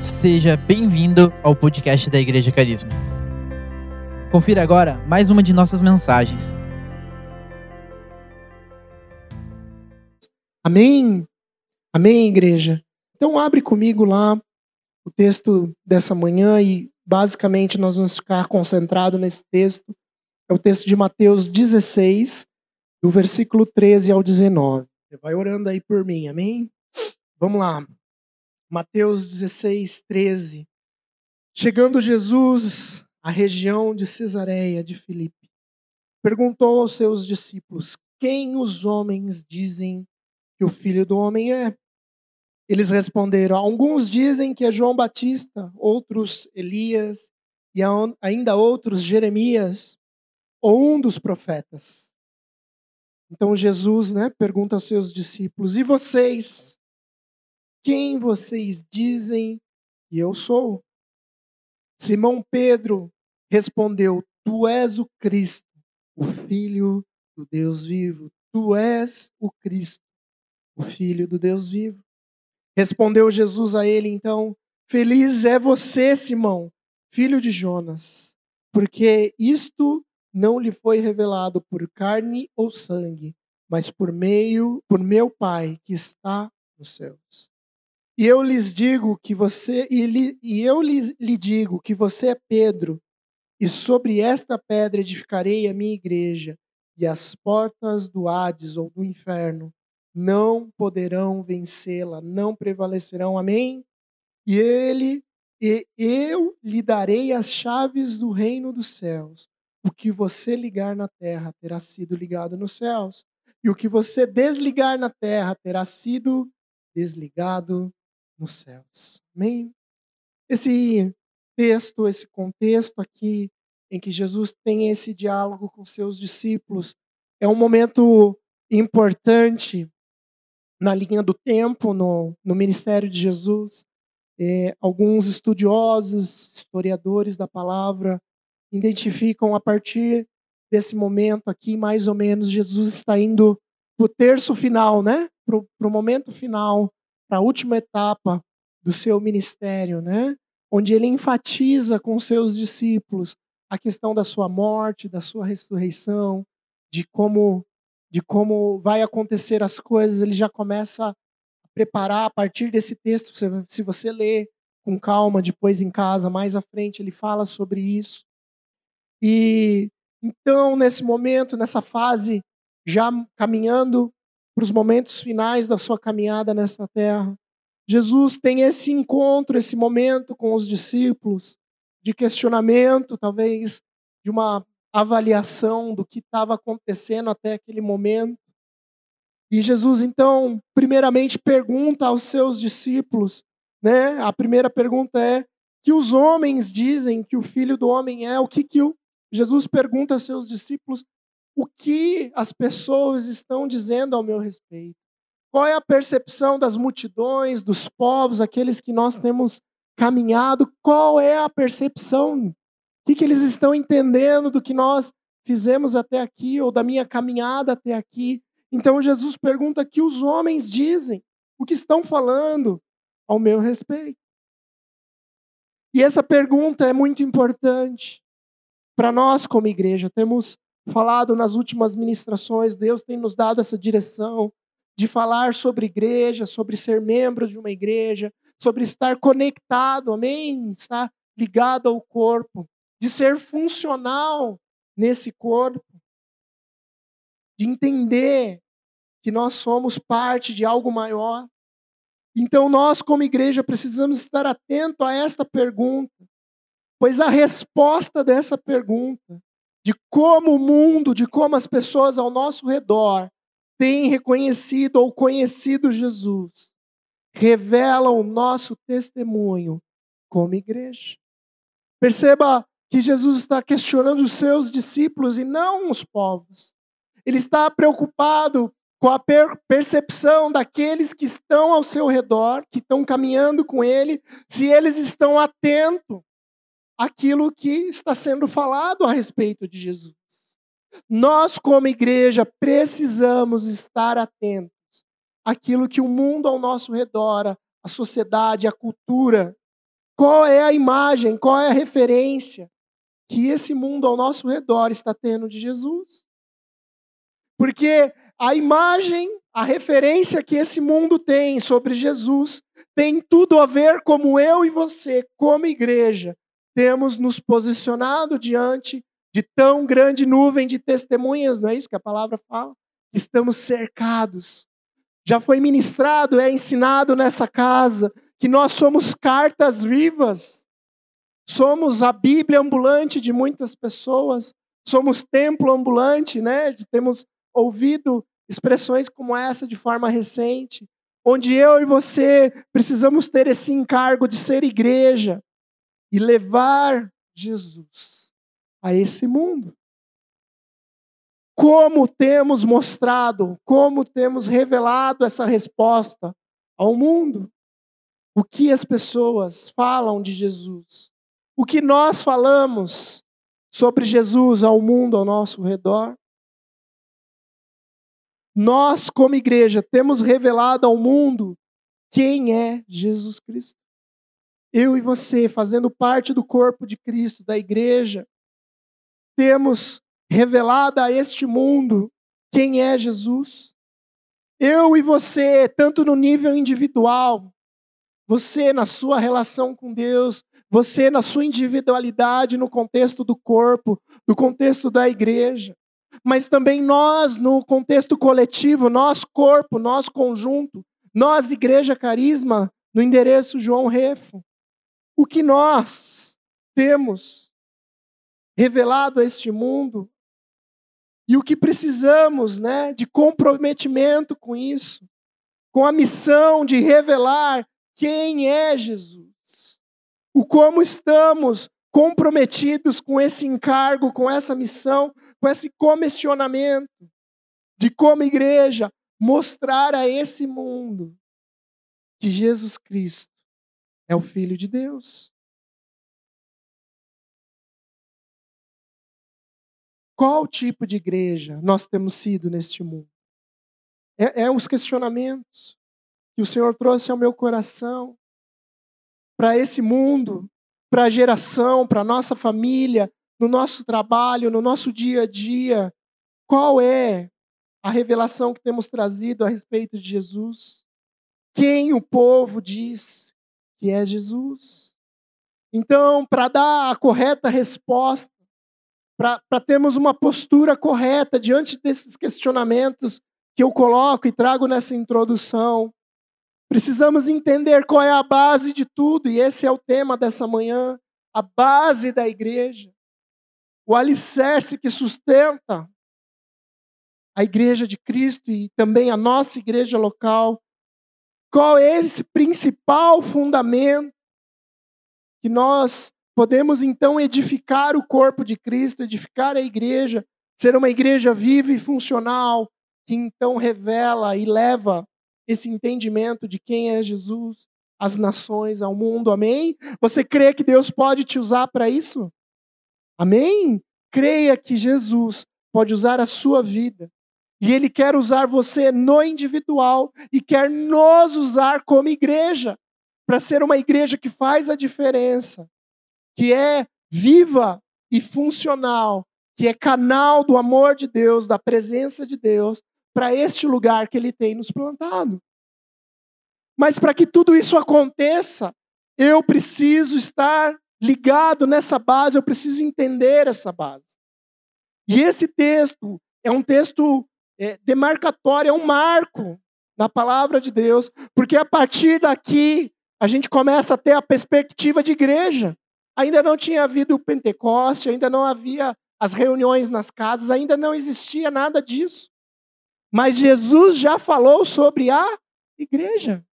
Seja bem-vindo ao podcast da Igreja Carisma. Confira agora mais uma de nossas mensagens. Amém? Amém, igreja? Então abre comigo lá o texto dessa manhã e basicamente nós vamos ficar concentrados nesse texto. É o texto de Mateus 16, do versículo 13 ao 19. Você vai orando aí por mim, amém? Vamos lá. Mateus 16, 13. Chegando Jesus à região de Cesareia de Filipe, perguntou aos seus discípulos: Quem os homens dizem que o filho do homem é? Eles responderam: Alguns dizem que é João Batista, outros Elias, e ainda outros Jeremias, ou um dos profetas. Então Jesus né, pergunta aos seus discípulos: E vocês? Quem vocês dizem que eu sou? Simão Pedro respondeu: Tu és o Cristo, o Filho do Deus vivo. Tu és o Cristo, o Filho do Deus vivo. Respondeu Jesus a ele então: Feliz é você, Simão, filho de Jonas, porque isto não lhe foi revelado por carne ou sangue, mas por meio por meu Pai que está nos céus. E eu lhes digo que você e, li, e eu lhe, lhe digo que você é Pedro, e sobre esta pedra edificarei a minha igreja, e as portas do Hades ou do inferno não poderão vencê-la, não prevalecerão. Amém? E ele e eu lhe darei as chaves do reino dos céus. O que você ligar na terra terá sido ligado nos céus, e o que você desligar na terra terá sido desligado nos céus. Amém? Esse texto, esse contexto aqui, em que Jesus tem esse diálogo com seus discípulos, é um momento importante na linha do tempo no, no ministério de Jesus. É, alguns estudiosos, historiadores da palavra, identificam a partir desse momento aqui, mais ou menos, Jesus está indo para o terço final, né? Para o momento final para a última etapa do seu ministério, né? Onde ele enfatiza com seus discípulos a questão da sua morte, da sua ressurreição, de como de como vai acontecer as coisas, ele já começa a preparar a partir desse texto, se você ler com calma depois em casa, mais à frente ele fala sobre isso. E então, nesse momento, nessa fase, já caminhando para os momentos finais da sua caminhada nessa terra. Jesus tem esse encontro, esse momento com os discípulos, de questionamento, talvez de uma avaliação do que estava acontecendo até aquele momento. E Jesus, então, primeiramente pergunta aos seus discípulos, né? A primeira pergunta é: que os homens dizem que o filho do homem é? O que, que o... Jesus pergunta aos seus discípulos o que as pessoas estão dizendo ao meu respeito. Qual é a percepção das multidões, dos povos, aqueles que nós temos caminhado? Qual é a percepção? O que, que eles estão entendendo do que nós fizemos até aqui, ou da minha caminhada até aqui? Então Jesus pergunta o que os homens dizem, o que estão falando ao meu respeito. E essa pergunta é muito importante para nós como igreja. Temos falado nas últimas ministrações, Deus tem nos dado essa direção de falar sobre igreja, sobre ser membro de uma igreja, sobre estar conectado, amém? Estar ligado ao corpo, de ser funcional nesse corpo, de entender que nós somos parte de algo maior. Então, nós, como igreja, precisamos estar atento a esta pergunta, pois a resposta dessa pergunta de como o mundo, de como as pessoas ao nosso redor têm reconhecido ou conhecido Jesus, revela o nosso testemunho como igreja. Perceba que Jesus está questionando os seus discípulos e não os povos. Ele está preocupado com a per percepção daqueles que estão ao seu redor, que estão caminhando com ele, se eles estão atentos aquilo que está sendo falado a respeito de Jesus. Nós, como igreja, precisamos estar atentos àquilo que o mundo ao nosso redor, a sociedade, a cultura, Qual é a imagem, qual é a referência que esse mundo ao nosso redor está tendo de Jesus? Porque a imagem, a referência que esse mundo tem sobre Jesus tem tudo a ver como eu e você, como igreja, temos nos posicionado diante de tão grande nuvem de testemunhas, não é isso que a palavra fala? Estamos cercados. Já foi ministrado, é ensinado nessa casa que nós somos cartas vivas. Somos a Bíblia ambulante de muitas pessoas, somos templo ambulante, né? Temos ouvido expressões como essa de forma recente, onde eu e você precisamos ter esse encargo de ser igreja e levar Jesus a esse mundo. Como temos mostrado, como temos revelado essa resposta ao mundo? O que as pessoas falam de Jesus? O que nós falamos sobre Jesus ao mundo ao nosso redor? Nós, como igreja, temos revelado ao mundo quem é Jesus Cristo. Eu e você, fazendo parte do corpo de Cristo, da igreja, temos revelado a este mundo quem é Jesus. Eu e você, tanto no nível individual, você na sua relação com Deus, você na sua individualidade no contexto do corpo, no contexto da igreja mas também nós, no contexto coletivo, nós, corpo, nós, conjunto, nós, Igreja Carisma, no endereço João Refo. O que nós temos revelado a este mundo e o que precisamos né, de comprometimento com isso, com a missão de revelar quem é Jesus. O como estamos comprometidos com esse encargo, com essa missão, com esse comissionamento de como igreja mostrar a esse mundo que Jesus Cristo é o Filho de Deus. Qual tipo de igreja nós temos sido neste mundo? É, é os questionamentos que o Senhor trouxe ao meu coração para esse mundo, para a geração, para a nossa família, no nosso trabalho, no nosso dia a dia, qual é a revelação que temos trazido a respeito de Jesus? Quem o povo diz que é Jesus? Então, para dar a correta resposta, para termos uma postura correta diante desses questionamentos que eu coloco e trago nessa introdução, precisamos entender qual é a base de tudo, e esse é o tema dessa manhã a base da igreja o alicerce que sustenta a igreja de Cristo e também a nossa igreja local. Qual é esse principal fundamento que nós podemos então edificar o corpo de Cristo, edificar a igreja, ser uma igreja viva e funcional, que então revela e leva esse entendimento de quem é Jesus às nações, ao mundo. Amém? Você crê que Deus pode te usar para isso? Amém? Creia que Jesus pode usar a sua vida. E Ele quer usar você no individual e quer nos usar como igreja, para ser uma igreja que faz a diferença, que é viva e funcional, que é canal do amor de Deus, da presença de Deus, para este lugar que Ele tem nos plantado. Mas para que tudo isso aconteça, eu preciso estar ligado nessa base, eu preciso entender essa base. E esse texto é um texto é, demarcatório, é um marco na palavra de Deus, porque a partir daqui a gente começa a ter a perspectiva de igreja. Ainda não tinha havido o Pentecoste, ainda não havia as reuniões nas casas, ainda não existia nada disso. Mas Jesus já falou sobre a igreja.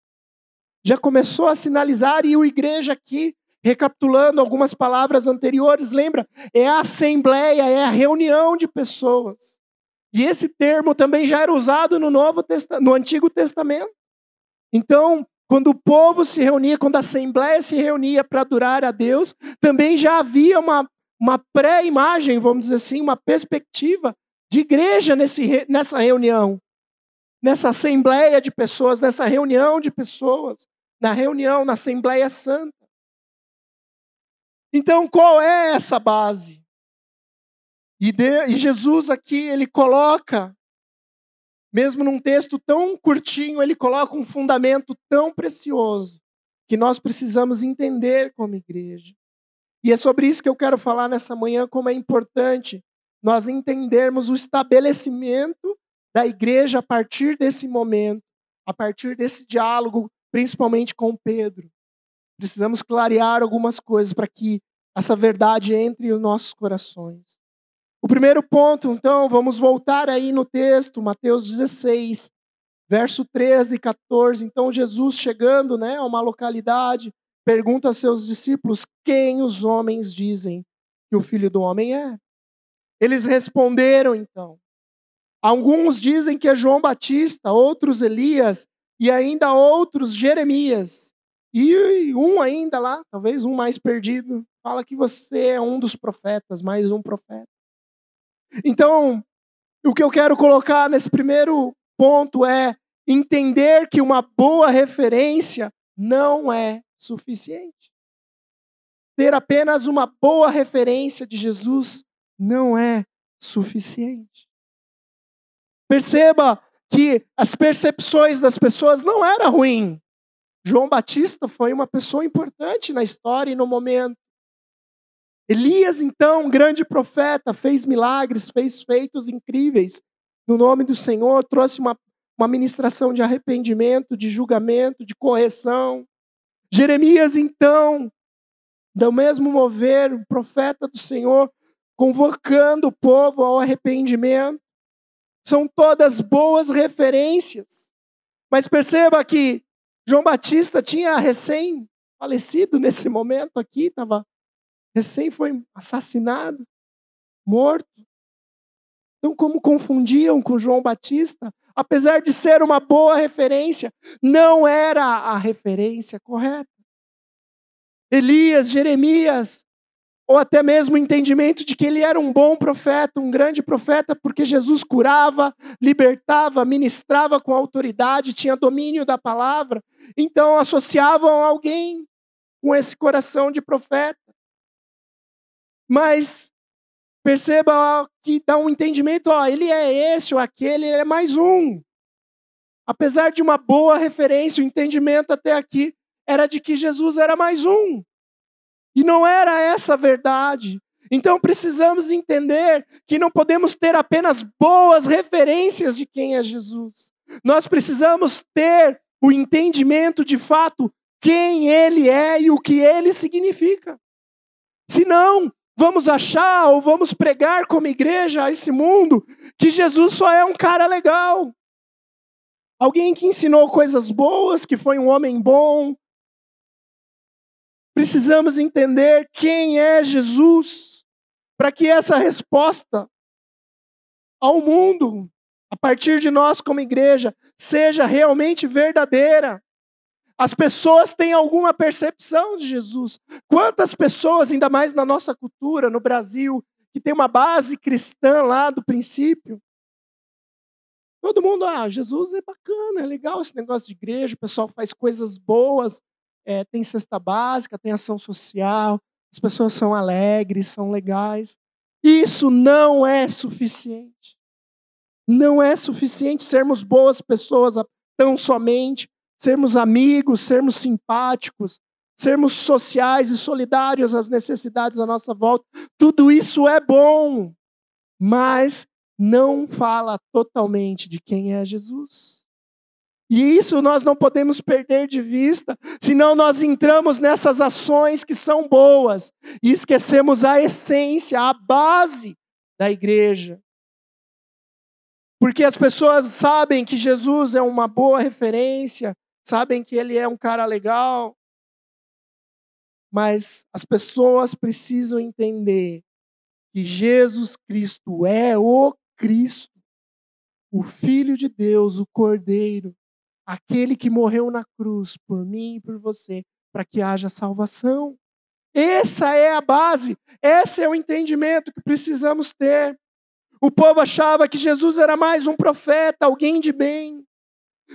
Já começou a sinalizar, e o igreja aqui Recapitulando algumas palavras anteriores, lembra? É a assembleia, é a reunião de pessoas. E esse termo também já era usado no Novo no Antigo Testamento. Então, quando o povo se reunia, quando a assembleia se reunia para adorar a Deus, também já havia uma, uma pré-imagem, vamos dizer assim, uma perspectiva de igreja nesse, nessa reunião, nessa assembleia de pessoas, nessa reunião de pessoas, na reunião, na Assembleia Santa. Então, qual é essa base? E, de, e Jesus aqui, ele coloca, mesmo num texto tão curtinho, ele coloca um fundamento tão precioso que nós precisamos entender como igreja. E é sobre isso que eu quero falar nessa manhã, como é importante nós entendermos o estabelecimento da igreja a partir desse momento, a partir desse diálogo, principalmente com Pedro. Precisamos clarear algumas coisas para que essa verdade entre os nossos corações. O primeiro ponto, então, vamos voltar aí no texto, Mateus 16, verso 13 e 14. Então, Jesus chegando né, a uma localidade, pergunta a seus discípulos quem os homens dizem que o filho do homem é. Eles responderam, então. Alguns dizem que é João Batista, outros Elias e ainda outros Jeremias. E um ainda lá, talvez um mais perdido, fala que você é um dos profetas, mais um profeta. Então, o que eu quero colocar nesse primeiro ponto é entender que uma boa referência não é suficiente. Ter apenas uma boa referência de Jesus não é suficiente. Perceba que as percepções das pessoas não eram ruins. João Batista foi uma pessoa importante na história e no momento. Elias, então, um grande profeta, fez milagres, fez feitos incríveis no nome do Senhor, trouxe uma, uma ministração de arrependimento, de julgamento, de correção. Jeremias, então, do mesmo mover, profeta do Senhor, convocando o povo ao arrependimento. São todas boas referências. Mas perceba que João Batista tinha recém falecido nesse momento aqui, estava recém foi assassinado, morto. Então, como confundiam com João Batista, apesar de ser uma boa referência, não era a referência correta. Elias, Jeremias, ou até mesmo o entendimento de que ele era um bom profeta, um grande profeta, porque Jesus curava, libertava, ministrava com autoridade, tinha domínio da palavra. Então associavam alguém com esse coração de profeta. Mas perceba que dá um entendimento, ó, ele é esse ou aquele, ele é mais um. Apesar de uma boa referência, o entendimento até aqui era de que Jesus era mais um. E não era essa a verdade. Então precisamos entender que não podemos ter apenas boas referências de quem é Jesus. Nós precisamos ter o entendimento de fato quem ele é e o que ele significa. Senão, vamos achar ou vamos pregar como igreja a esse mundo que Jesus só é um cara legal. Alguém que ensinou coisas boas, que foi um homem bom, Precisamos entender quem é Jesus, para que essa resposta ao mundo, a partir de nós como igreja, seja realmente verdadeira. As pessoas têm alguma percepção de Jesus. Quantas pessoas, ainda mais na nossa cultura, no Brasil, que tem uma base cristã lá do princípio, Todo mundo, ah, Jesus é bacana, é legal esse negócio de igreja, o pessoal faz coisas boas, é, tem cesta básica, tem ação social, as pessoas são alegres, são legais. Isso não é suficiente. Não é suficiente sermos boas pessoas tão somente, sermos amigos, sermos simpáticos, sermos sociais e solidários às necessidades à nossa volta. Tudo isso é bom, mas não fala totalmente de quem é Jesus. E isso nós não podemos perder de vista, senão nós entramos nessas ações que são boas e esquecemos a essência, a base da igreja. Porque as pessoas sabem que Jesus é uma boa referência, sabem que ele é um cara legal, mas as pessoas precisam entender que Jesus Cristo é o Cristo, o Filho de Deus, o Cordeiro, aquele que morreu na cruz por mim e por você, para que haja salvação. Essa é a base, esse é o entendimento que precisamos ter. O povo achava que Jesus era mais um profeta, alguém de bem.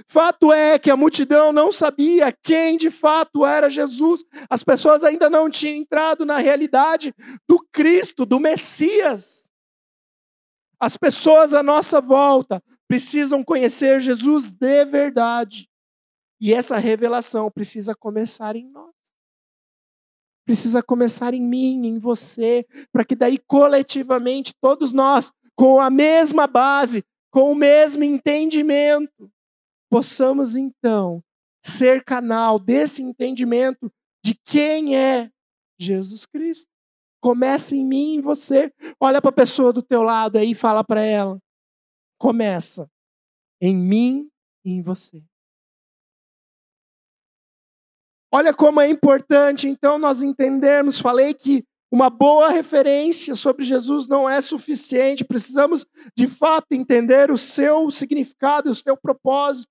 Fato é que a multidão não sabia quem de fato era Jesus. As pessoas ainda não tinham entrado na realidade do Cristo, do Messias. As pessoas à nossa volta precisam conhecer Jesus de verdade. E essa revelação precisa começar em nós. Precisa começar em mim, em você, para que daí coletivamente todos nós, com a mesma base, com o mesmo entendimento, possamos então ser canal desse entendimento de quem é Jesus Cristo. Começa em mim e em você. Olha para a pessoa do teu lado aí e fala para ela. Começa em mim e em você. Olha como é importante então nós entendermos, falei que uma boa referência sobre Jesus não é suficiente, precisamos de fato entender o seu significado, o seu propósito.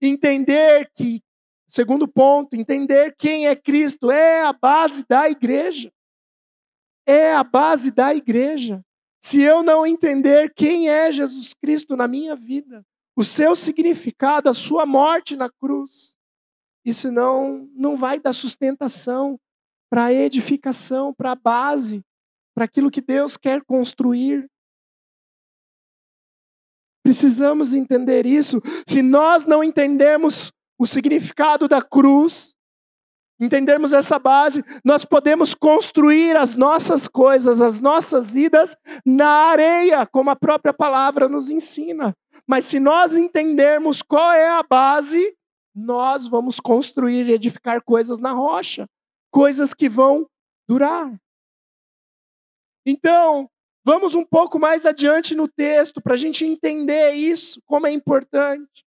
Entender que, segundo ponto, entender quem é Cristo é a base da igreja. É a base da igreja. Se eu não entender quem é Jesus Cristo na minha vida, o seu significado, a sua morte na cruz, isso não, não vai dar sustentação para a edificação, para a base, para aquilo que Deus quer construir. Precisamos entender isso. Se nós não entendermos o significado da cruz, entendermos essa base, nós podemos construir as nossas coisas, as nossas vidas na areia, como a própria palavra nos ensina. Mas se nós entendermos qual é a base, nós vamos construir e edificar coisas na rocha, coisas que vão durar. Então, Vamos um pouco mais adiante no texto para a gente entender isso, como é importante.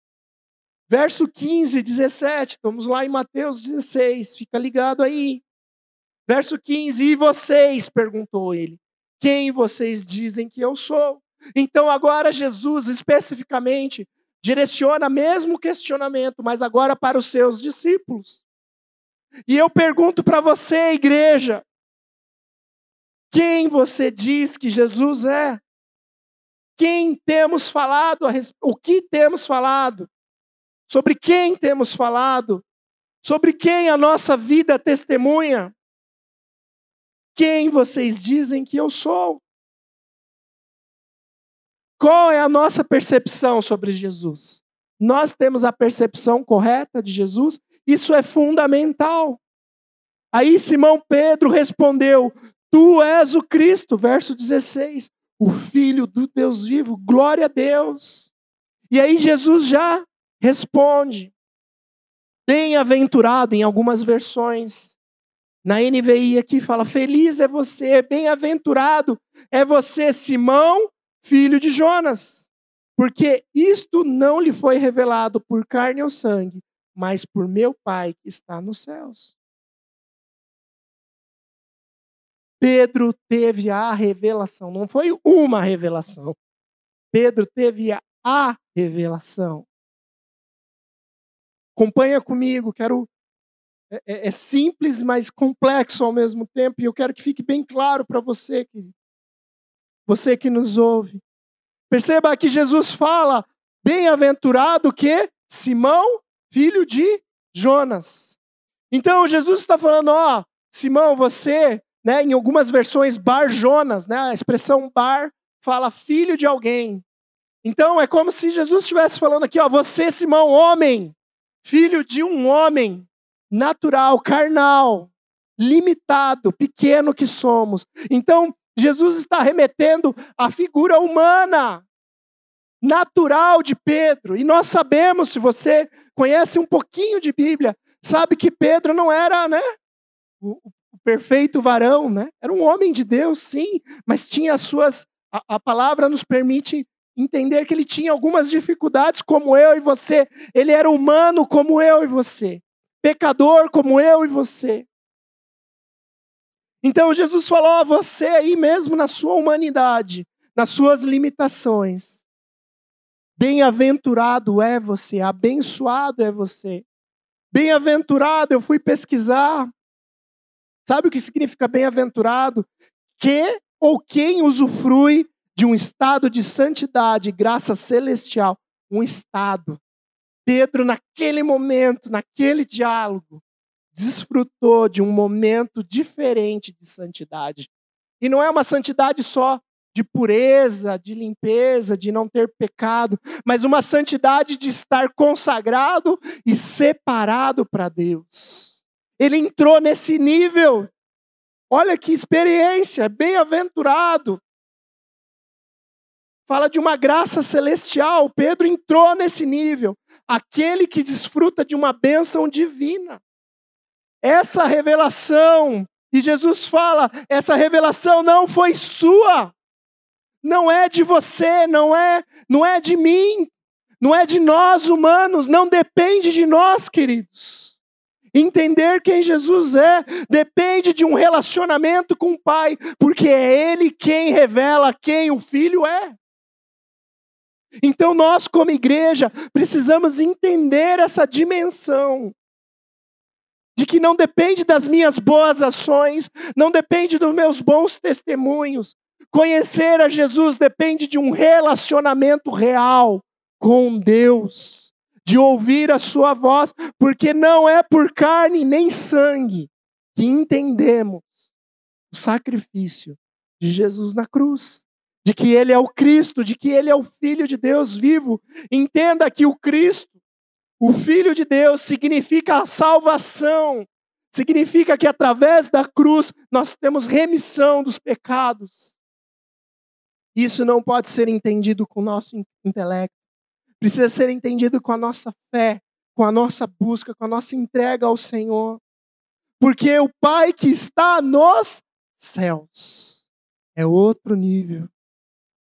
Verso 15, 17, estamos lá em Mateus 16, fica ligado aí. Verso 15, e vocês? perguntou ele. Quem vocês dizem que eu sou? Então agora Jesus especificamente direciona mesmo questionamento, mas agora para os seus discípulos. E eu pergunto para você, igreja, quem você diz que Jesus é? Quem temos falado, o que temos falado? Sobre quem temos falado? Sobre quem a nossa vida testemunha? Quem vocês dizem que eu sou? Qual é a nossa percepção sobre Jesus? Nós temos a percepção correta de Jesus? Isso é fundamental. Aí Simão Pedro respondeu: Tu és o Cristo, verso 16, o Filho do Deus vivo, glória a Deus. E aí Jesus já responde. Bem-aventurado em algumas versões. Na NVI aqui fala: Feliz é você, bem-aventurado é você, Simão, filho de Jonas, porque isto não lhe foi revelado por carne ou sangue, mas por meu Pai que está nos céus. Pedro teve a revelação, não foi uma revelação. Pedro teve a revelação. Acompanha comigo, quero. É, é, é, simples, mas complexo ao mesmo tempo, e eu quero que fique bem claro para você, querido. Você que nos ouve. Perceba que Jesus fala: bem-aventurado que Simão, filho de Jonas. Então Jesus está falando: ó, Simão, você né, em algumas versões, Bar Jonas, né, a expressão Bar fala filho de alguém. Então é como se Jesus estivesse falando aqui, ó, você, Simão, homem, filho de um homem natural, carnal, limitado, pequeno que somos. Então Jesus está remetendo à figura humana, natural de Pedro. E nós sabemos, se você conhece um pouquinho de Bíblia, sabe que Pedro não era, né, o perfeito varão, né? Era um homem de Deus, sim, mas tinha as suas. A, a, palavra nos permite entender que ele tinha algumas dificuldades, como eu e você. Ele era humano, como eu e você. Pecador, como eu e você. Então Jesus falou a você aí mesmo na sua humanidade, nas suas limitações. Bem-aventurado é você, abençoado é você. Bem-aventurado, eu fui pesquisar Sabe o que significa bem-aventurado? Que ou quem usufrui de um estado de santidade, graça celestial, um estado. Pedro, naquele momento, naquele diálogo, desfrutou de um momento diferente de santidade. E não é uma santidade só de pureza, de limpeza, de não ter pecado, mas uma santidade de estar consagrado e separado para Deus. Ele entrou nesse nível. Olha que experiência, bem-aventurado. Fala de uma graça celestial. Pedro entrou nesse nível. Aquele que desfruta de uma bênção divina. Essa revelação, e Jesus fala: essa revelação não foi sua, não é de você, não é, não é de mim, não é de nós humanos, não depende de nós, queridos. Entender quem Jesus é depende de um relacionamento com o Pai, porque é Ele quem revela quem o Filho é. Então nós, como igreja, precisamos entender essa dimensão de que não depende das minhas boas ações, não depende dos meus bons testemunhos. Conhecer a Jesus depende de um relacionamento real com Deus, de ouvir a Sua voz, porque não é por carne nem sangue que entendemos o sacrifício de Jesus na cruz, de que Ele é o Cristo, de que Ele é o Filho de Deus vivo. Entenda que o Cristo o Filho de Deus significa a salvação, significa que através da cruz nós temos remissão dos pecados. Isso não pode ser entendido com o nosso intelecto, precisa ser entendido com a nossa fé, com a nossa busca, com a nossa entrega ao Senhor. Porque o Pai que está nos céus é outro nível.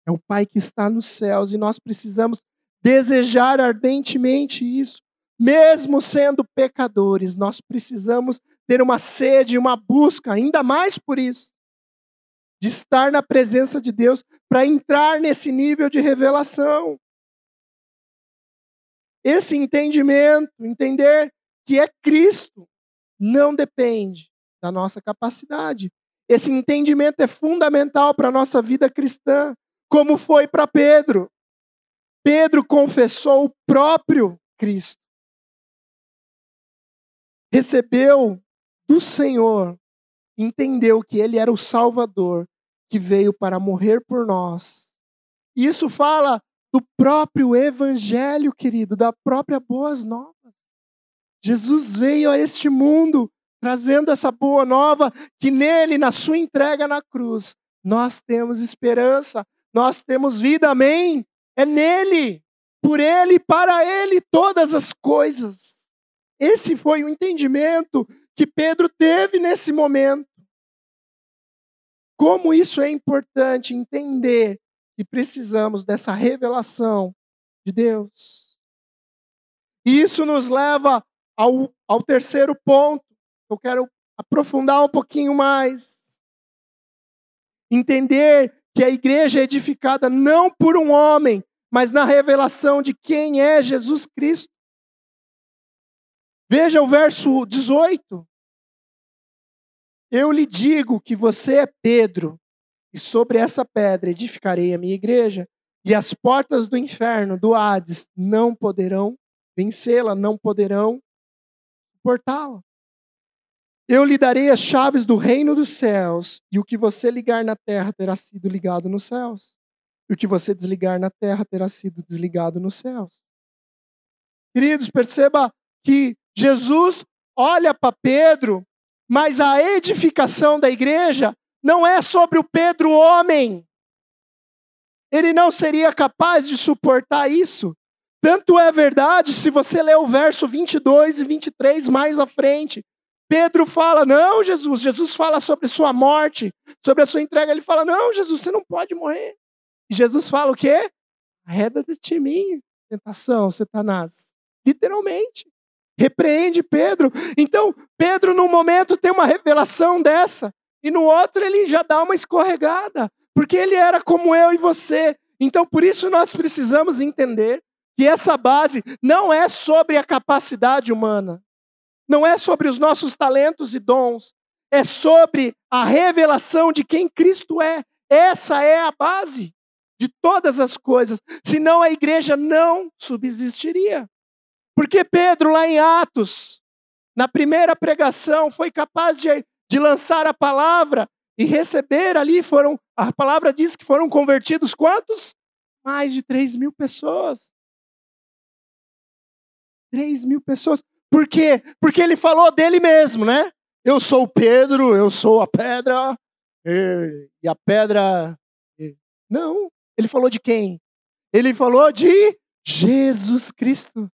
É o Pai que está nos céus e nós precisamos desejar ardentemente isso. Mesmo sendo pecadores, nós precisamos ter uma sede, uma busca, ainda mais por isso, de estar na presença de Deus para entrar nesse nível de revelação. Esse entendimento, entender que é Cristo, não depende da nossa capacidade. Esse entendimento é fundamental para a nossa vida cristã, como foi para Pedro. Pedro confessou o próprio Cristo recebeu do Senhor, entendeu que ele era o Salvador que veio para morrer por nós. Isso fala do próprio Evangelho, querido, da própria Boas Novas. Jesus veio a este mundo trazendo essa boa nova que nele, na sua entrega na cruz, nós temos esperança, nós temos vida, amém? É nele, por ele, para ele, todas as coisas. Esse foi o entendimento que Pedro teve nesse momento. Como isso é importante entender que precisamos dessa revelação de Deus. E isso nos leva ao, ao terceiro ponto. Eu quero aprofundar um pouquinho mais. Entender que a igreja é edificada não por um homem, mas na revelação de quem é Jesus Cristo. Veja o verso 18. Eu lhe digo que você é Pedro, e sobre essa pedra edificarei a minha igreja, e as portas do inferno, do Hades, não poderão vencê-la, não poderão suportá-la. Eu lhe darei as chaves do reino dos céus, e o que você ligar na terra terá sido ligado nos céus, e o que você desligar na terra terá sido desligado nos céus. Queridos, perceba que Jesus olha para Pedro, mas a edificação da igreja não é sobre o Pedro homem. Ele não seria capaz de suportar isso. Tanto é verdade, se você ler o verso 22 e 23 mais à frente, Pedro fala: Não, Jesus. Jesus fala sobre sua morte, sobre a sua entrega. Ele fala: Não, Jesus, você não pode morrer. E Jesus fala o quê? Arreda de mim, tentação, Satanás. Literalmente repreende Pedro. Então, Pedro, num momento, tem uma revelação dessa, e no outro, ele já dá uma escorregada, porque ele era como eu e você. Então, por isso, nós precisamos entender que essa base não é sobre a capacidade humana, não é sobre os nossos talentos e dons, é sobre a revelação de quem Cristo é. Essa é a base de todas as coisas, senão a igreja não subsistiria. Porque Pedro, lá em Atos, na primeira pregação, foi capaz de, de lançar a palavra e receber ali foram, a palavra diz que foram convertidos quantos? Mais de 3 mil pessoas. 3 mil pessoas. Por quê? Porque ele falou dele mesmo, né? Eu sou Pedro, eu sou a pedra, e a pedra. Não, ele falou de quem? Ele falou de Jesus Cristo.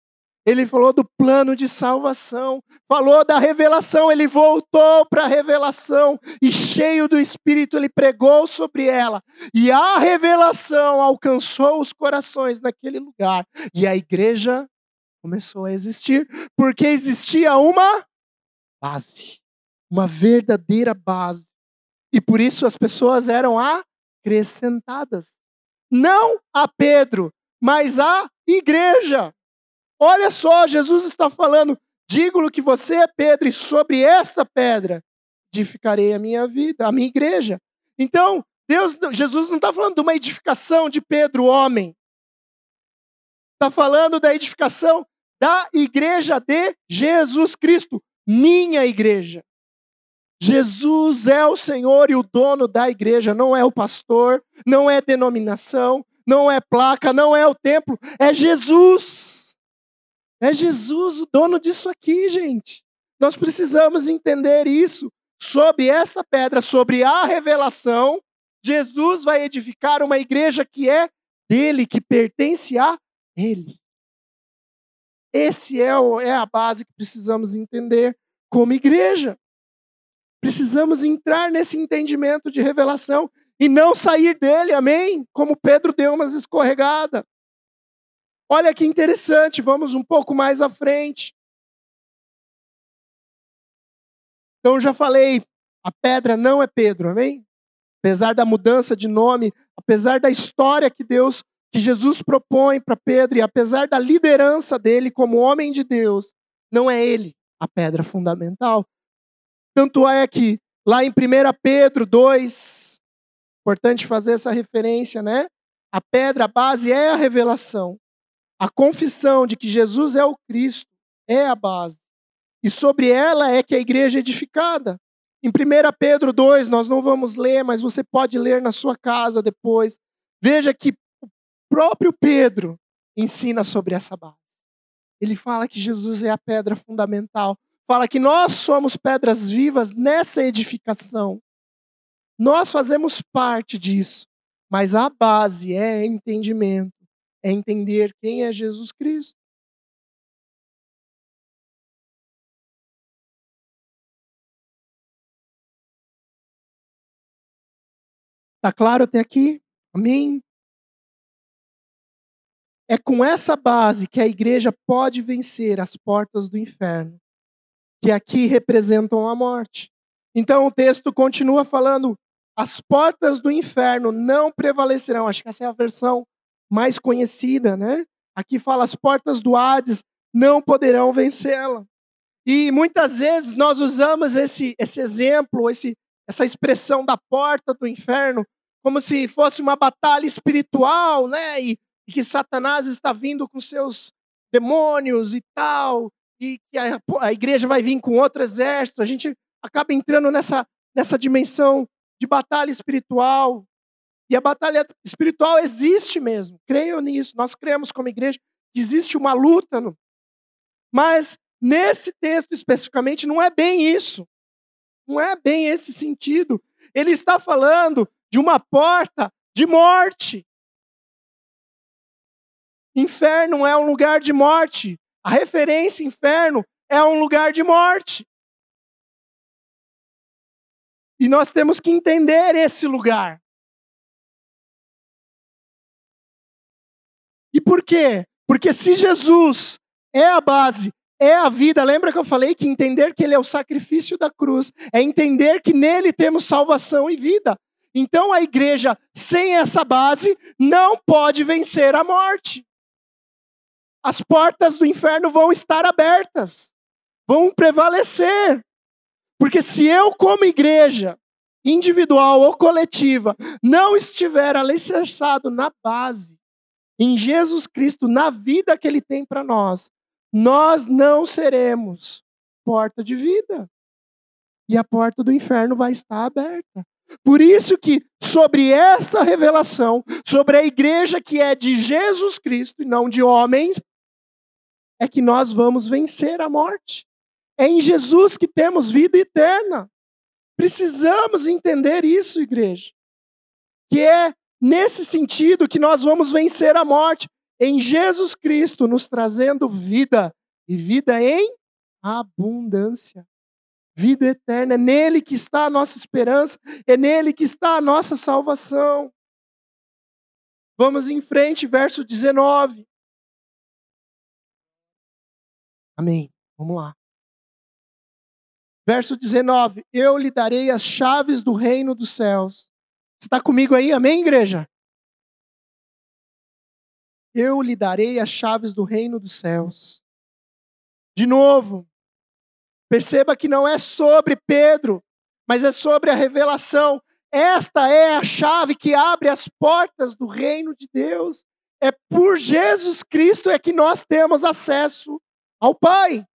Ele falou do plano de salvação, falou da revelação, ele voltou para a revelação e cheio do Espírito ele pregou sobre ela. E a revelação alcançou os corações naquele lugar. E a igreja começou a existir porque existia uma base, uma verdadeira base. E por isso as pessoas eram acrescentadas. Não a Pedro, mas a igreja. Olha só, Jesus está falando: digo-lhe que você é Pedro, e sobre esta pedra edificarei a minha vida, a minha igreja. Então, Deus, Jesus não está falando de uma edificação de Pedro, homem. Está falando da edificação da igreja de Jesus Cristo, minha igreja. Jesus é o Senhor e o dono da igreja, não é o pastor, não é denominação, não é placa, não é o templo, é Jesus. É Jesus o dono disso aqui, gente. Nós precisamos entender isso. Sobre essa pedra, sobre a revelação, Jesus vai edificar uma igreja que é dele, que pertence a ele. Esse é, o, é a base que precisamos entender como igreja. Precisamos entrar nesse entendimento de revelação e não sair dele, amém? Como Pedro deu umas escorregadas. Olha que interessante, vamos um pouco mais à frente. Então já falei, a pedra não é Pedro, amém? Apesar da mudança de nome, apesar da história que Deus, que Jesus propõe para Pedro e apesar da liderança dele como homem de Deus, não é ele a pedra fundamental. Tanto é que lá em 1 Pedro 2, importante fazer essa referência, né? A pedra, a base é a revelação. A confissão de que Jesus é o Cristo é a base. E sobre ela é que a igreja é edificada. Em 1 Pedro 2, nós não vamos ler, mas você pode ler na sua casa depois. Veja que o próprio Pedro ensina sobre essa base. Ele fala que Jesus é a pedra fundamental. Fala que nós somos pedras vivas nessa edificação. Nós fazemos parte disso. Mas a base é entendimento é entender quem é Jesus Cristo. Está claro até aqui? Amém? É com essa base que a igreja pode vencer as portas do inferno, que aqui representam a morte. Então o texto continua falando: as portas do inferno não prevalecerão. Acho que essa é a versão mais conhecida, né? Aqui fala as portas do Hades não poderão vencê-la. E muitas vezes nós usamos esse, esse exemplo, esse, essa expressão da porta do inferno, como se fosse uma batalha espiritual, né? E, e que Satanás está vindo com seus demônios e tal, e que a, a igreja vai vir com outro exército. A gente acaba entrando nessa, nessa dimensão de batalha espiritual. E a batalha espiritual existe mesmo. Creio nisso. Nós cremos como igreja que existe uma luta. No... Mas nesse texto especificamente não é bem isso. Não é bem esse sentido. Ele está falando de uma porta de morte. Inferno é um lugar de morte. A referência inferno é um lugar de morte. E nós temos que entender esse lugar. E por quê? Porque se Jesus é a base, é a vida, lembra que eu falei que entender que Ele é o sacrifício da cruz, é entender que nele temos salvação e vida. Então a igreja, sem essa base, não pode vencer a morte. As portas do inferno vão estar abertas, vão prevalecer. Porque se eu, como igreja, individual ou coletiva, não estiver alicerçado na base, em Jesus Cristo, na vida que Ele tem para nós, nós não seremos porta de vida. E a porta do inferno vai estar aberta. Por isso que sobre esta revelação, sobre a igreja que é de Jesus Cristo e não de homens, é que nós vamos vencer a morte. É em Jesus que temos vida eterna. Precisamos entender isso, igreja. Que é nesse sentido que nós vamos vencer a morte, em Jesus Cristo, nos trazendo vida e vida em abundância vida eterna. É nele que está a nossa esperança, é nele que está a nossa salvação. Vamos em frente, verso 19. Amém. Vamos lá. Verso 19: Eu lhe darei as chaves do reino dos céus. Você está comigo aí? Amém, igreja? Eu lhe darei as chaves do reino dos céus. De novo, Perceba que não é sobre Pedro, mas é sobre a revelação. Esta é a chave que abre as portas do reino de Deus. É por Jesus Cristo é que nós temos acesso ao Pai.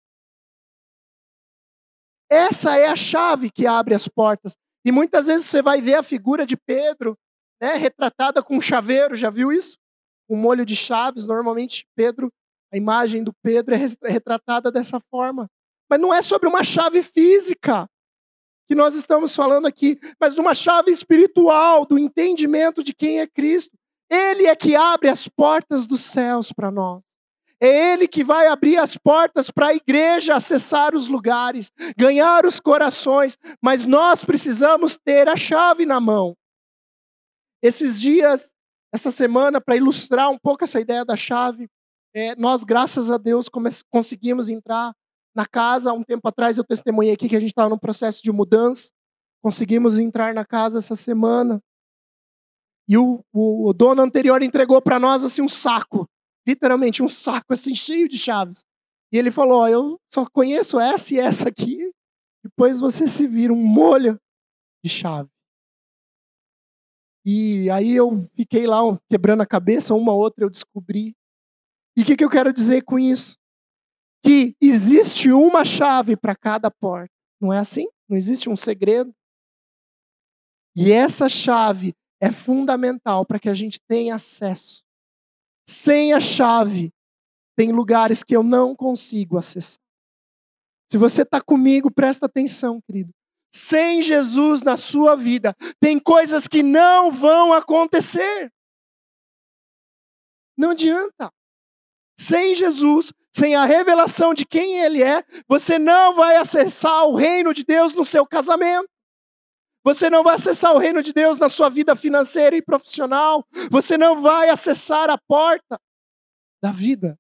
Essa é a chave que abre as portas. E muitas vezes você vai ver a figura de Pedro, né, retratada com um chaveiro, já viu isso? Um molho de chaves. Normalmente, Pedro, a imagem do Pedro é retratada dessa forma. Mas não é sobre uma chave física que nós estamos falando aqui, mas de uma chave espiritual, do entendimento de quem é Cristo. Ele é que abre as portas dos céus para nós. É Ele que vai abrir as portas para a igreja acessar os lugares, ganhar os corações, mas nós precisamos ter a chave na mão. Esses dias, essa semana, para ilustrar um pouco essa ideia da chave, é, nós, graças a Deus, conseguimos entrar na casa. Um tempo atrás eu testemunhei aqui que a gente estava num processo de mudança. Conseguimos entrar na casa essa semana. E o, o, o dono anterior entregou para nós assim um saco, literalmente um saco assim cheio de chaves. E ele falou: "Eu só conheço essa e essa aqui. Depois você se vira um molho de chave." E aí eu fiquei lá quebrando a cabeça, uma outra eu descobri. E o que, que eu quero dizer com isso? que existe uma chave para cada porta. Não é assim? Não existe um segredo. E essa chave é fundamental para que a gente tenha acesso. Sem a chave, tem lugares que eu não consigo acessar. Se você está comigo, presta atenção, querido. Sem Jesus na sua vida, tem coisas que não vão acontecer. Não adianta. Sem Jesus, sem a revelação de quem Ele é, você não vai acessar o reino de Deus no seu casamento. Você não vai acessar o reino de Deus na sua vida financeira e profissional. Você não vai acessar a porta da vida.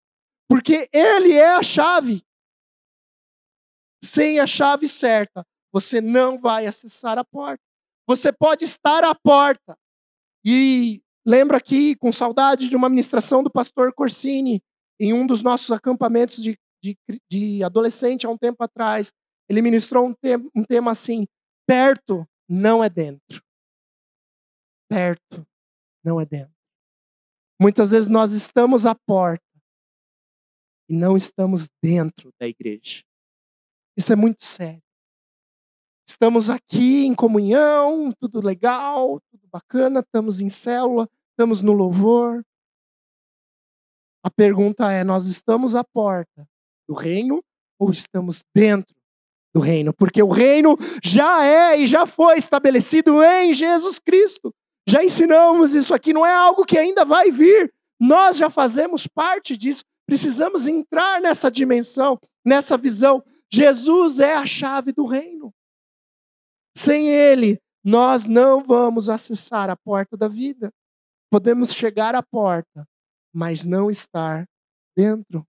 Porque Ele é a chave. Sem a chave certa, você não vai acessar a porta. Você pode estar à porta. E lembro aqui, com saudade de uma ministração do pastor Corsini, em um dos nossos acampamentos de, de, de adolescente há um tempo atrás, ele ministrou um, te um tema assim: perto não é dentro. Perto não é dentro. Muitas vezes nós estamos à porta e não estamos dentro da igreja. Isso é muito sério. Estamos aqui em comunhão, tudo legal, tudo bacana, estamos em célula, estamos no louvor, a pergunta é: nós estamos à porta do reino ou estamos dentro do reino? Porque o reino já é e já foi estabelecido em Jesus Cristo. Já ensinamos isso aqui, não é algo que ainda vai vir. Nós já fazemos parte disso. Precisamos entrar nessa dimensão, nessa visão. Jesus é a chave do reino. Sem Ele, nós não vamos acessar a porta da vida. Podemos chegar à porta, mas não estar dentro.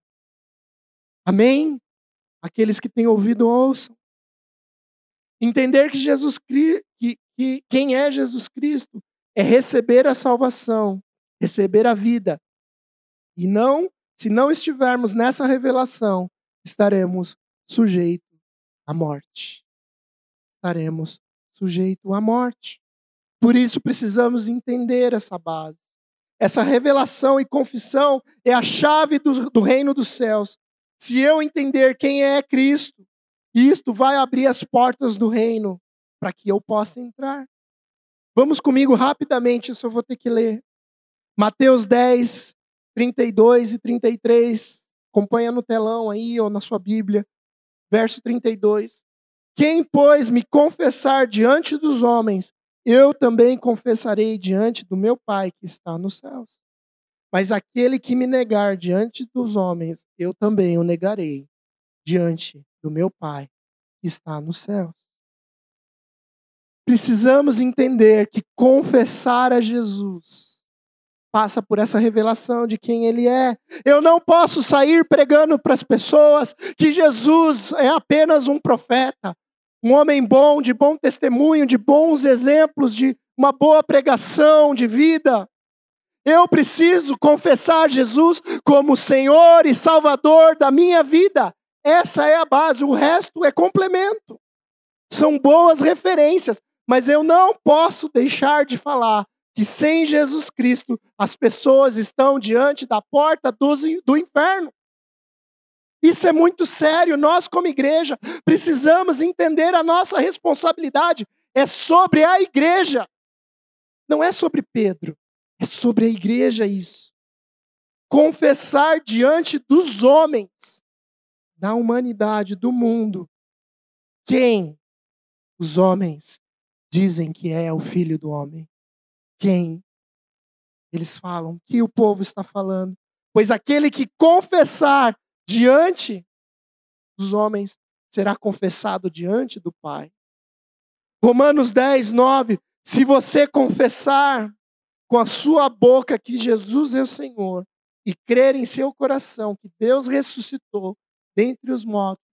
Amém? Aqueles que têm ouvido, ouçam. Entender que Jesus que, que quem é Jesus Cristo é receber a salvação, receber a vida. E não, se não estivermos nessa revelação, estaremos sujeitos à morte. Estaremos sujeitos à morte. Por isso precisamos entender essa base. Essa revelação e confissão é a chave do, do reino dos céus. Se eu entender quem é Cristo, isto vai abrir as portas do reino para que eu possa entrar. Vamos comigo rapidamente, eu vou ter que ler. Mateus 10, 32 e 33. Acompanha no telão aí ou na sua Bíblia. Verso 32. Quem, pois, me confessar diante dos homens, eu também confessarei diante do meu Pai que está nos céus. Mas aquele que me negar diante dos homens, eu também o negarei diante do meu Pai que está nos céus. Precisamos entender que confessar a Jesus passa por essa revelação de quem Ele é. Eu não posso sair pregando para as pessoas que Jesus é apenas um profeta, um homem bom, de bom testemunho, de bons exemplos, de uma boa pregação de vida. Eu preciso confessar Jesus como Senhor e Salvador da minha vida. Essa é a base, o resto é complemento. São boas referências, mas eu não posso deixar de falar que sem Jesus Cristo as pessoas estão diante da porta do, inferno. Isso é muito sério. Nós, como igreja, precisamos entender a nossa responsabilidade. É sobre a igreja. Não é sobre Pedro. Sobre a igreja isso. Confessar diante dos homens, da humanidade, do mundo, quem os homens dizem que é o filho do homem. Quem eles falam que o povo está falando. Pois aquele que confessar diante dos homens será confessado diante do Pai. Romanos 10, 9. Se você confessar com a sua boca que Jesus é o Senhor e crer em seu coração que Deus ressuscitou dentre os mortos,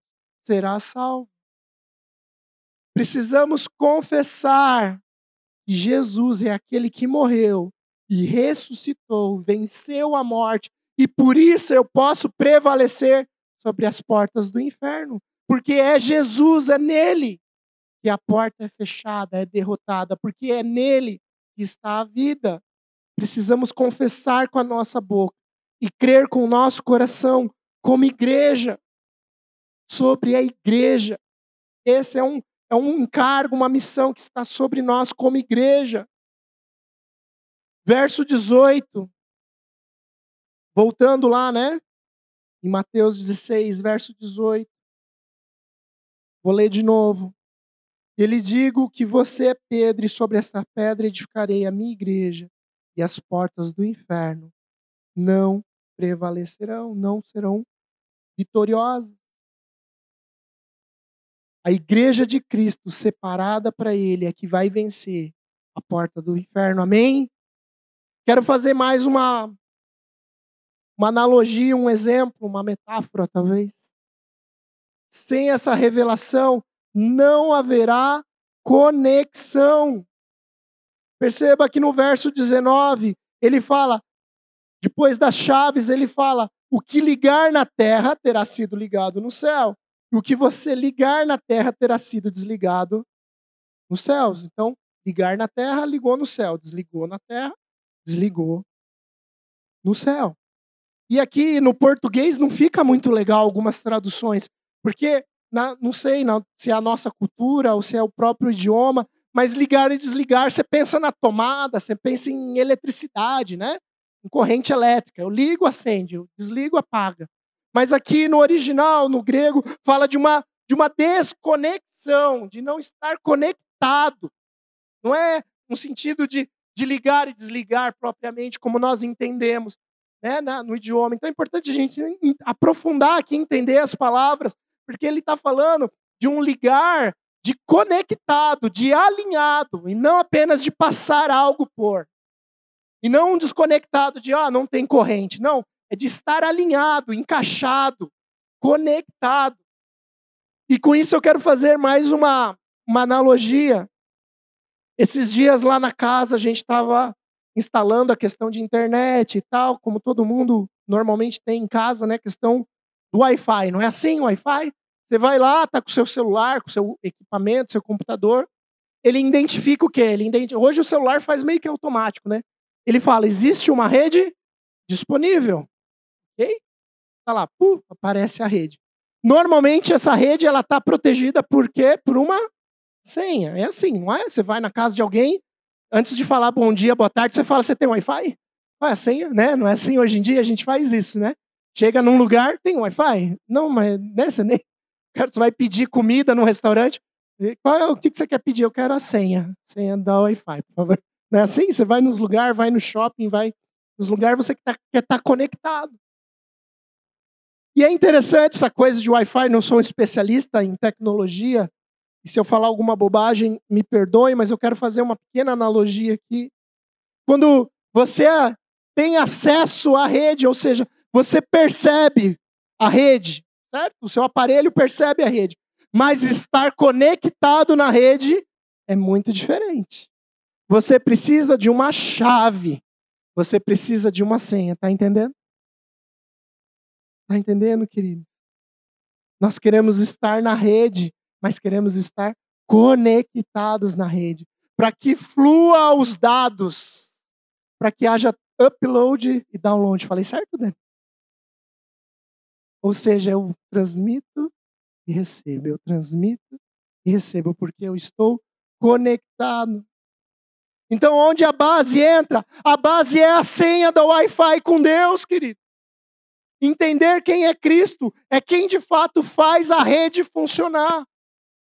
será salvo. Precisamos confessar que Jesus é aquele que morreu e ressuscitou, venceu a morte, e por isso eu posso prevalecer sobre as portas do inferno, porque é Jesus, é nele que a porta é fechada, é derrotada, porque é nele que está a vida. Precisamos confessar com a nossa boca e crer com o nosso coração, como igreja, sobre a igreja. Esse é um, é um encargo, uma missão que está sobre nós como igreja. Verso 18. Voltando lá, né? Em Mateus 16, verso 18. Vou ler de novo. Ele digo que você é Pedro, e sobre esta pedra edificarei a minha igreja, e as portas do inferno não prevalecerão, não serão vitoriosas. A igreja de Cristo, separada para Ele, é que vai vencer a porta do inferno. Amém? Quero fazer mais uma, uma analogia, um exemplo, uma metáfora, talvez. Sem essa revelação, não haverá conexão. Perceba que no verso 19, ele fala, depois das chaves, ele fala: o que ligar na terra terá sido ligado no céu, e o que você ligar na terra terá sido desligado nos céus. Então, ligar na terra, ligou no céu, desligou na terra, desligou no céu. E aqui no português não fica muito legal algumas traduções, porque na, não sei se é a nossa cultura ou se é o próprio idioma, mas ligar e desligar, você pensa na tomada, você pensa em eletricidade, né? Em corrente elétrica. Eu ligo, acende, eu desligo, apaga. Mas aqui no original, no grego, fala de uma, de uma desconexão, de não estar conectado. Não é um sentido de, de ligar e desligar propriamente, como nós entendemos né, no idioma. Então é importante a gente aprofundar aqui, entender as palavras, porque ele está falando de um ligar de conectado, de alinhado, e não apenas de passar algo por. E não um desconectado de, ah, não tem corrente. Não, é de estar alinhado, encaixado, conectado. E com isso eu quero fazer mais uma, uma analogia. Esses dias lá na casa a gente estava instalando a questão de internet e tal, como todo mundo normalmente tem em casa, né? Questão do Wi-Fi. Não é assim o Wi-Fi? Você vai lá, tá com o seu celular, com o seu equipamento, seu computador. Ele identifica o quê? Ele identifica... Hoje o celular faz meio que automático, né? Ele fala: existe uma rede disponível. Ok? tá lá, pum, aparece a rede. Normalmente essa rede ela tá protegida por quê? Por uma senha. É assim, não é? Você vai na casa de alguém, antes de falar bom dia, boa tarde, você fala, você tem Wi-Fi? Qual é a senha, né? Não é assim hoje em dia, a gente faz isso, né? Chega num lugar, tem Wi-Fi? Não, mas né, você nem... Você vai pedir comida no restaurante, qual é, o que você quer pedir? Eu quero a senha. Senha da Wi-Fi, por favor. Não é assim? Você vai nos lugares, vai no shopping, vai nos lugares, você tá, quer estar tá conectado. E é interessante essa coisa de Wi-Fi, não sou um especialista em tecnologia, e se eu falar alguma bobagem, me perdoe, mas eu quero fazer uma pequena analogia aqui. Quando você tem acesso à rede, ou seja, você percebe a rede, certo? O seu aparelho percebe a rede. Mas estar conectado na rede é muito diferente. Você precisa de uma chave. Você precisa de uma senha, tá entendendo? Tá entendendo, querido? Nós queremos estar na rede, mas queremos estar conectados na rede, para que flua os dados, para que haja upload e download. Falei certo, Dani? Ou seja, eu transmito e recebo, eu transmito e recebo, porque eu estou conectado. Então, onde a base entra? A base é a senha do Wi-Fi com Deus, querido. Entender quem é Cristo é quem de fato faz a rede funcionar,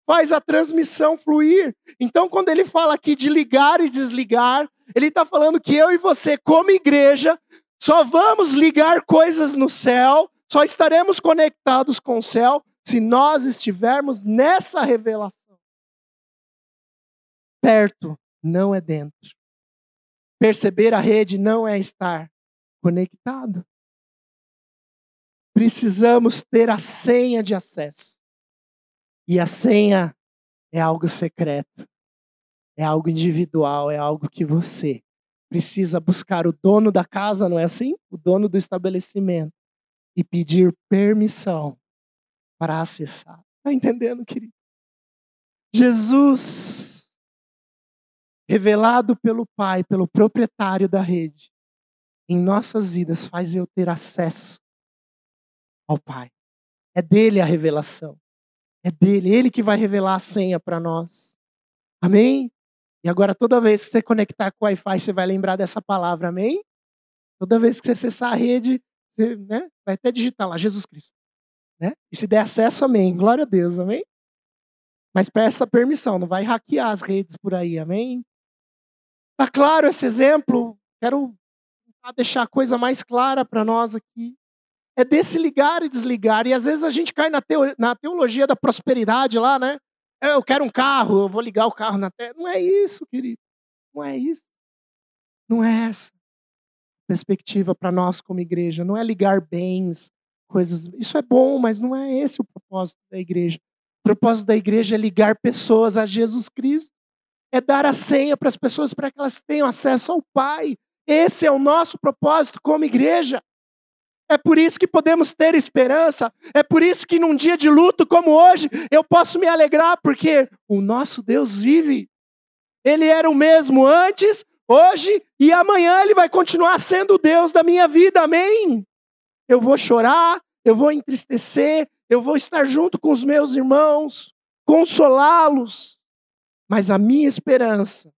faz a transmissão fluir. Então, quando ele fala aqui de ligar e desligar, ele está falando que eu e você, como igreja, só vamos ligar coisas no céu, só estaremos conectados com o céu se nós estivermos nessa revelação. Perto não é dentro. Perceber a rede não é estar conectado. Precisamos ter a senha de acesso. E a senha é algo secreto. É algo individual, é algo que você precisa buscar o dono da casa, não é assim? O dono do estabelecimento e pedir permissão para acessar. Está entendendo, querido? Jesus, revelado pelo Pai, pelo proprietário da rede, em nossas vidas faz eu ter acesso ao Pai. É dele a revelação. É dele, ele que vai revelar a senha para nós. Amém? E agora, toda vez que você conectar com o Wi-Fi, você vai lembrar dessa palavra, amém? Toda vez que você acessar a rede, né, vai até digitar lá, Jesus Cristo. Né? E se der acesso, amém. Glória a Deus, amém? Mas peça permissão, não vai hackear as redes por aí, amém? Tá claro esse exemplo? Quero deixar a coisa mais clara para nós aqui. É desse ligar e desligar. E às vezes a gente cai na, na teologia da prosperidade lá, né? É, eu quero um carro, eu vou ligar o carro na terra. Não é isso, querido. Não é isso. Não é essa perspectiva para nós como igreja. Não é ligar bens, coisas. Isso é bom, mas não é esse o propósito da igreja. O propósito da igreja é ligar pessoas a Jesus Cristo. É dar a senha para as pessoas para que elas tenham acesso ao Pai. Esse é o nosso propósito como igreja. É por isso que podemos ter esperança. É por isso que num dia de luto como hoje, eu posso me alegrar, porque o nosso Deus vive. Ele era o mesmo antes, hoje e amanhã ele vai continuar sendo o Deus da minha vida. Amém? eu vou chorar, eu vou entristecer, eu vou estar junto com os meus irmãos, consolá-los. Mas a minha esperança,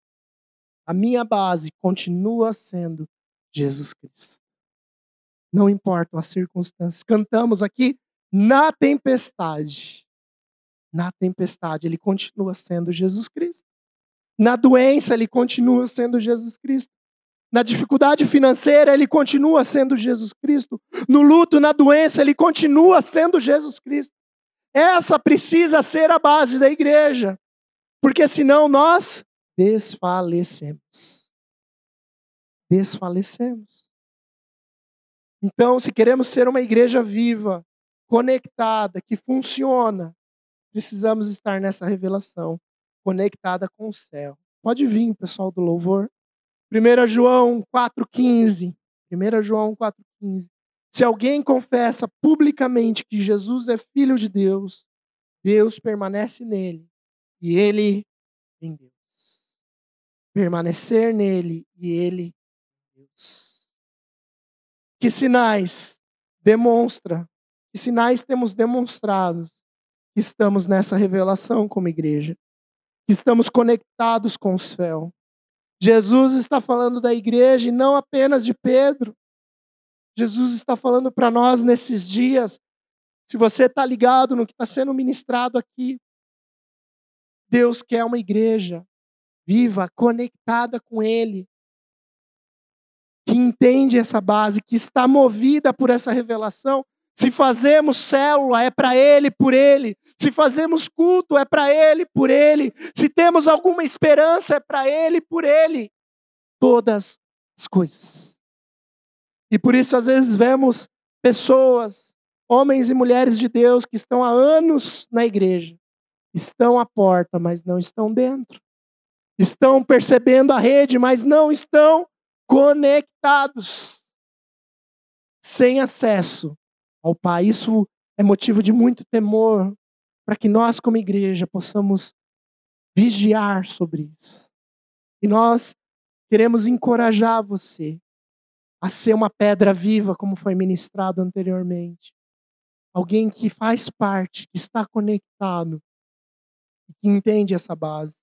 a minha base continua sendo Jesus Cristo. Não importam as circunstâncias. Cantamos aqui na tempestade. Na tempestade, ele continua sendo Jesus Cristo. Na doença, ele continua sendo Jesus Cristo. Na dificuldade financeira, ele continua sendo Jesus Cristo. No luto, na doença, ele continua sendo Jesus Cristo. Essa precisa ser a base da igreja. Porque senão nós desfalecemos. Desfalecemos. Então, se queremos ser uma igreja viva, conectada, que funciona, precisamos estar nessa revelação, conectada com o céu. Pode vir, pessoal do louvor. 1 João 4,15. 1 João 4,15. Se alguém confessa publicamente que Jesus é filho de Deus, Deus permanece nele e ele em Deus. Permanecer nele e ele em Deus. Que sinais demonstra, que sinais temos demonstrado que estamos nessa revelação como igreja, que estamos conectados com o céu. Jesus está falando da igreja e não apenas de Pedro. Jesus está falando para nós nesses dias. Se você está ligado no que está sendo ministrado aqui, Deus quer uma igreja viva, conectada com Ele, que entende essa base, que está movida por essa revelação. Se fazemos célula, é para Ele, por Ele. Se fazemos culto, é para Ele, por Ele. Se temos alguma esperança, é para Ele, por Ele. Todas as coisas. E por isso, às vezes, vemos pessoas, homens e mulheres de Deus, que estão há anos na igreja, estão à porta, mas não estão dentro. Estão percebendo a rede, mas não estão conectados, sem acesso ao Pai. Isso é motivo de muito temor para que nós, como igreja, possamos vigiar sobre isso. E nós queremos encorajar você a ser uma pedra viva, como foi ministrado anteriormente. Alguém que faz parte, que está conectado, que entende essa base.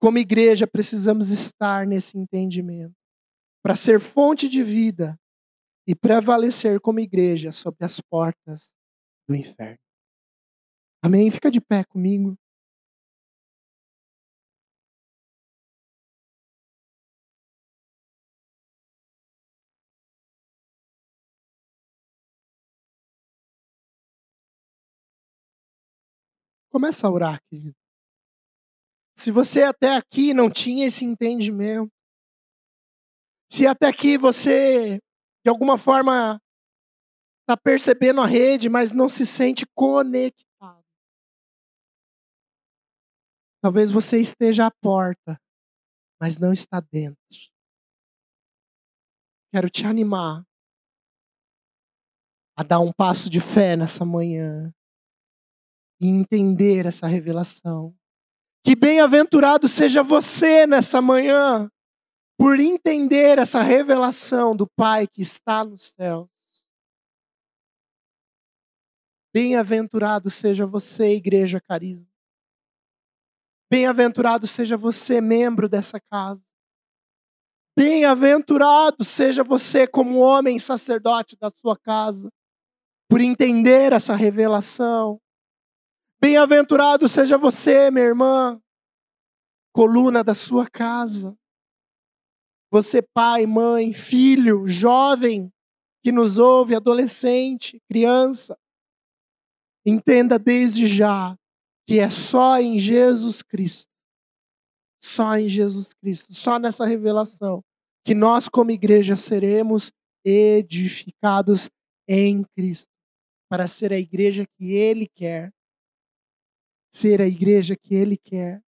Como igreja, precisamos estar nesse entendimento para ser fonte de vida e prevalecer como igreja sobre as portas do inferno. Amém? Fica de pé comigo. Começa a orar, querido. Se você até aqui não tinha esse entendimento, se até aqui você, de alguma forma, está percebendo a rede, mas não se sente conectado. Talvez você esteja à porta, mas não está dentro. Quero te animar a dar um passo de fé nessa manhã e entender essa revelação. Que bem-aventurado seja você nessa manhã, por entender essa revelação do Pai que está nos céus. Bem-aventurado seja você, Igreja Carisma. Bem-aventurado seja você, membro dessa casa. Bem-aventurado seja você, como homem sacerdote da sua casa, por entender essa revelação. Bem-aventurado seja você, minha irmã, coluna da sua casa. Você, pai, mãe, filho, jovem que nos ouve, adolescente, criança, entenda desde já que é só em Jesus Cristo, só em Jesus Cristo, só nessa revelação, que nós, como igreja, seremos edificados em Cristo, para ser a igreja que Ele quer ser a igreja que Ele quer.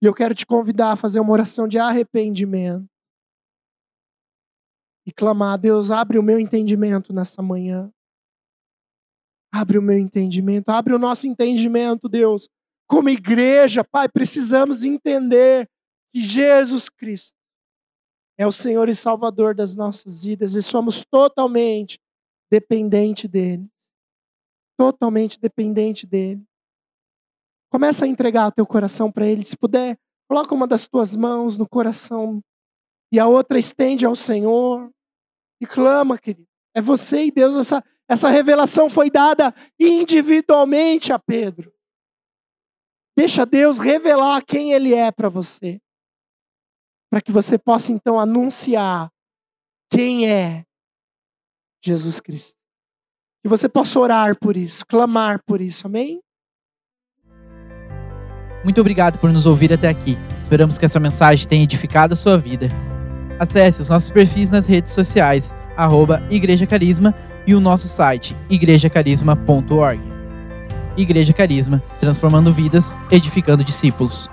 E eu quero te convidar a fazer uma oração de arrependimento. E clamar, Deus, abre o meu entendimento nessa manhã. Abre o meu entendimento, abre o nosso entendimento, Deus. Como igreja, Pai, precisamos entender que Jesus Cristo é o Senhor e Salvador das nossas vidas e somos totalmente dependente dele. Totalmente dependente dele. Começa a entregar o teu coração para Ele. Se puder, coloca uma das tuas mãos no coração e a outra estende ao Senhor e clama, querido. É você e Deus. Essa, essa revelação foi dada individualmente a Pedro. Deixa Deus revelar quem Ele é para você. Para que você possa então anunciar quem é Jesus Cristo. Que você possa orar por isso, clamar por isso, amém? Muito obrigado por nos ouvir até aqui. Esperamos que essa mensagem tenha edificado a sua vida. Acesse os nossos perfis nas redes sociais, arroba Igreja Carisma e o nosso site, igrejacarisma.org. Igreja Carisma, transformando vidas, edificando discípulos.